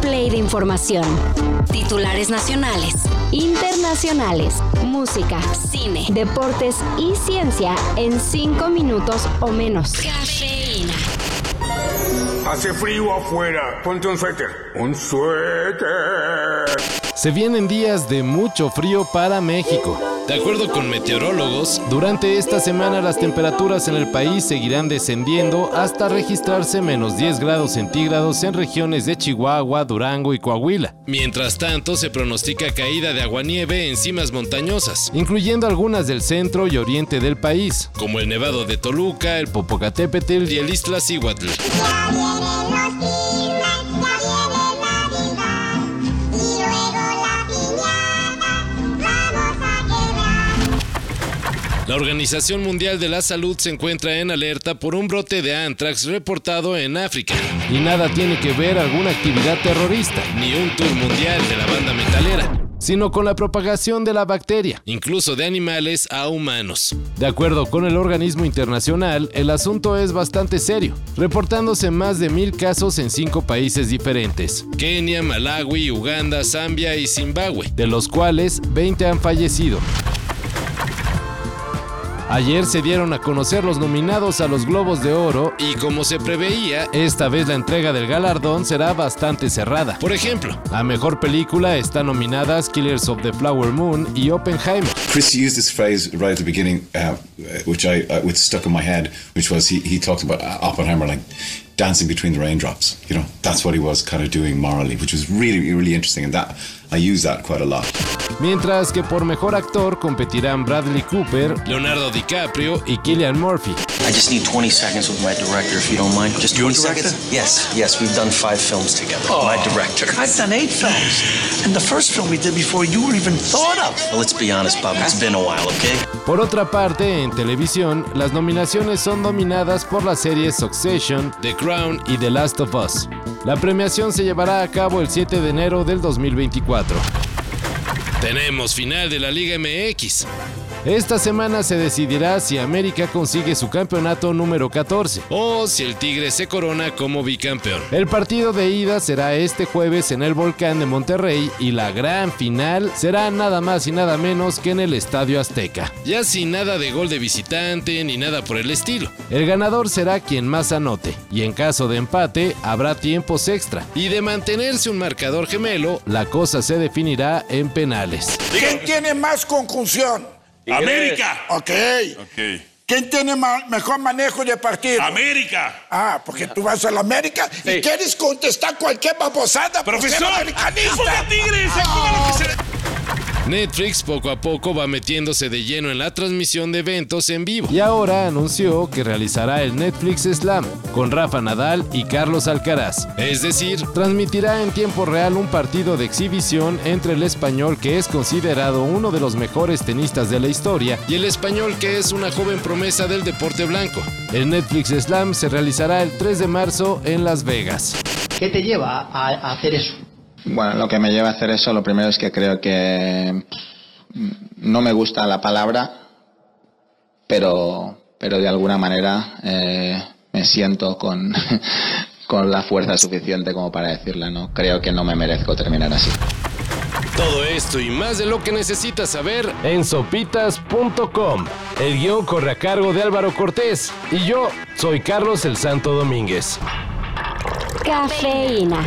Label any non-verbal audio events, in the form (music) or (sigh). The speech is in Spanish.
play de información. Titulares nacionales, internacionales, música, cine, deportes y ciencia en cinco minutos o menos. Cafeína. Hace frío afuera. Ponte un suéter. Un suéter. Se vienen días de mucho frío para México. De acuerdo con meteorólogos, durante esta semana las temperaturas en el país seguirán descendiendo hasta registrarse menos 10 grados centígrados en regiones de Chihuahua, Durango y Coahuila. Mientras tanto, se pronostica caída de aguanieve en cimas montañosas, incluyendo algunas del centro y oriente del país, como el Nevado de Toluca, el Popocatépetl y el Iztaccíhuatl. La Organización Mundial de la Salud se encuentra en alerta por un brote de anthrax reportado en África. Y nada tiene que ver alguna actividad terrorista, ni un tour mundial de la banda metalera sino con la propagación de la bacteria, incluso de animales a humanos. De acuerdo con el organismo internacional, el asunto es bastante serio, reportándose más de mil casos en cinco países diferentes, Kenia, Malawi, Uganda, Zambia y Zimbabue, de los cuales 20 han fallecido. Ayer se dieron a conocer los nominados a los Globos de Oro y como se preveía, esta vez la entrega del galardón será bastante cerrada. Por ejemplo, a mejor película están nominadas Killers of the Flower Moon y Oppenheimer. Chris used this phrase right at the beginning, uh, which I uh, which stuck in my head, which was he, he talked about uh, Oppenheimer like dancing between the raindrops. You know, that's what he was kind of doing morally, which was really, really interesting. And that I use that quite a lot. Mientras que por mejor actor competirán Bradley Cooper, Leonardo DiCaprio y Killian Murphy. I just need 20 seconds with my director, if you don't mind. Just 20 seconds? Yes, yes, we've done five films together. Oh, my director. I've done eight films. And the first film we did before you were even thought of. Well, let's be honest, Bob, it's been a while, okay? Por otra parte, en televisión, las nominaciones son dominadas por las series Succession, The Crown y The Last of Us. La premiación se llevará a cabo el 7 de enero del 2024. Tenemos final de la Liga MX. Esta semana se decidirá si América consigue su campeonato número 14 o si el Tigre se corona como bicampeón. El partido de ida será este jueves en el Volcán de Monterrey y la gran final será nada más y nada menos que en el Estadio Azteca. Ya sin nada de gol de visitante ni nada por el estilo. El ganador será quien más anote y en caso de empate habrá tiempos extra. Y de mantenerse un marcador gemelo, la cosa se definirá en penales. ¿Quién tiene más conclusión? América. Ok. ¿Quién tiene mejor manejo de partido? América. Ah, porque tú vas a la América y quieres contestar cualquier babosada. Profesor, americanista. Tigres, ah. lo que se... Netflix poco a poco va metiéndose de lleno en la transmisión de eventos en vivo y ahora anunció que realizará el Netflix Slam con Rafa Nadal y Carlos Alcaraz. Es decir, transmitirá en tiempo real un partido de exhibición entre el español que es considerado uno de los mejores tenistas de la historia y el español que es una joven promesa del deporte blanco. El Netflix Slam se realizará el 3 de marzo en Las Vegas. ¿Qué te lleva a hacer eso? Bueno, lo que me lleva a hacer eso, lo primero es que creo que no me gusta la palabra, pero, pero de alguna manera eh, me siento con, (laughs) con la fuerza suficiente como para decirla, ¿no? Creo que no me merezco terminar así. Todo esto y más de lo que necesitas saber en sopitas.com. El guion corre a cargo de Álvaro Cortés y yo soy Carlos el Santo Domínguez. Cafeína